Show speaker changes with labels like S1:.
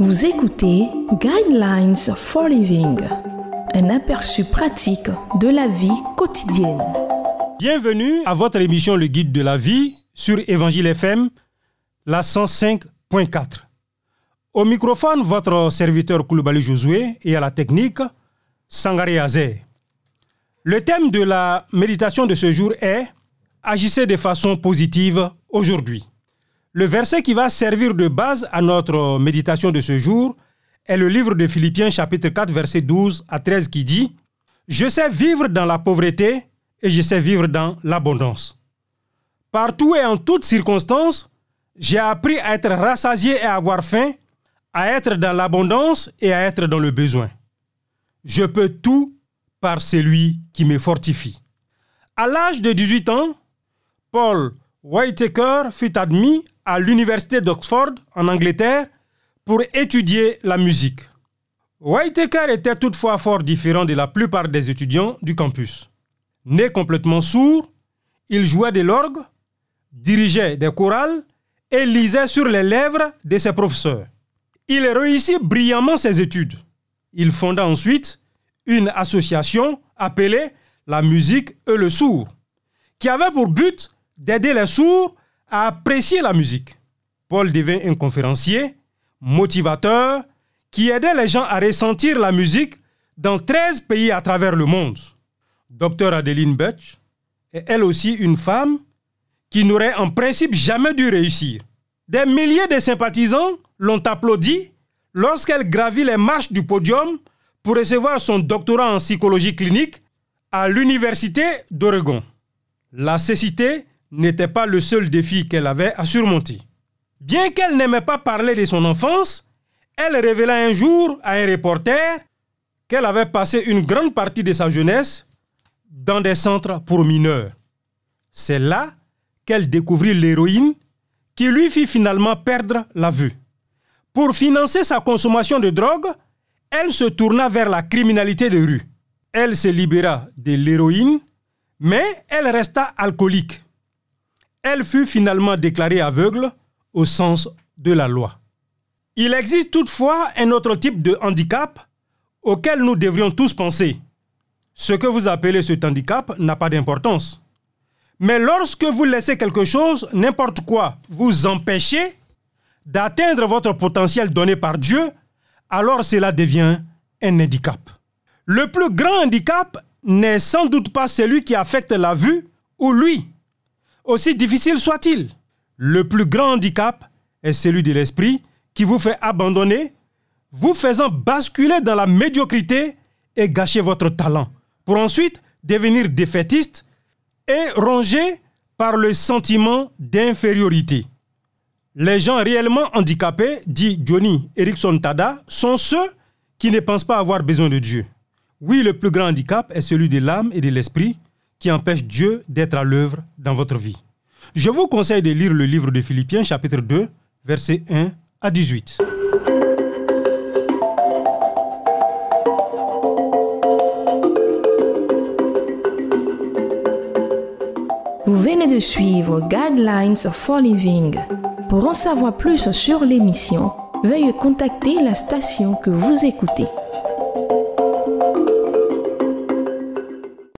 S1: Vous écoutez Guidelines for Living, un aperçu pratique de la vie quotidienne.
S2: Bienvenue à votre émission Le Guide de la vie sur Évangile FM, la 105.4. Au microphone, votre serviteur Koulibaly Josué et à la technique, Sangari Azé. Le thème de la méditation de ce jour est Agissez de façon positive aujourd'hui. Le verset qui va servir de base à notre méditation de ce jour est le livre de Philippiens chapitre 4 verset 12 à 13 qui dit Je sais vivre dans la pauvreté et je sais vivre dans l'abondance. Partout et en toutes circonstances, j'ai appris à être rassasié et à avoir faim, à être dans l'abondance et à être dans le besoin. Je peux tout par celui qui me fortifie. À l'âge de 18 ans, Paul Whitaker fut admis à l'université d'Oxford en Angleterre pour étudier la musique. Whitaker était toutefois fort différent de la plupart des étudiants du campus. Né complètement sourd, il jouait de l'orgue, dirigeait des chorales et lisait sur les lèvres de ses professeurs. Il réussit brillamment ses études. Il fonda ensuite une association appelée la musique et le sourd, qui avait pour but d'aider les sourds à apprécier la musique. Paul devint un conférencier, motivateur, qui aidait les gens à ressentir la musique dans 13 pays à travers le monde. Docteur Adeline Butch est elle aussi une femme qui n'aurait en principe jamais dû réussir. Des milliers de sympathisants l'ont applaudi lorsqu'elle gravit les marches du podium pour recevoir son doctorat en psychologie clinique à l'Université d'Oregon. La cécité n'était pas le seul défi qu'elle avait à surmonter. Bien qu'elle n'aimait pas parler de son enfance, elle révéla un jour à un reporter qu'elle avait passé une grande partie de sa jeunesse dans des centres pour mineurs. C'est là qu'elle découvrit l'héroïne qui lui fit finalement perdre la vue. Pour financer sa consommation de drogue, elle se tourna vers la criminalité de rue. Elle se libéra de l'héroïne, mais elle resta alcoolique elle fut finalement déclarée aveugle au sens de la loi. Il existe toutefois un autre type de handicap auquel nous devrions tous penser. Ce que vous appelez cet handicap n'a pas d'importance. Mais lorsque vous laissez quelque chose, n'importe quoi, vous empêcher d'atteindre votre potentiel donné par Dieu, alors cela devient un handicap. Le plus grand handicap n'est sans doute pas celui qui affecte la vue ou lui, aussi difficile soit-il. Le plus grand handicap est celui de l'esprit qui vous fait abandonner, vous faisant basculer dans la médiocrité et gâcher votre talent, pour ensuite devenir défaitiste et rongé par le sentiment d'infériorité. Les gens réellement handicapés, dit Johnny Erickson Tada, sont ceux qui ne pensent pas avoir besoin de Dieu. Oui, le plus grand handicap est celui de l'âme et de l'esprit qui empêche Dieu d'être à l'œuvre dans votre vie. Je vous conseille de lire le livre de Philippiens chapitre 2, versets 1 à 18.
S1: Vous venez de suivre Guidelines for Living. Pour en savoir plus sur l'émission, veuillez contacter la station que vous écoutez.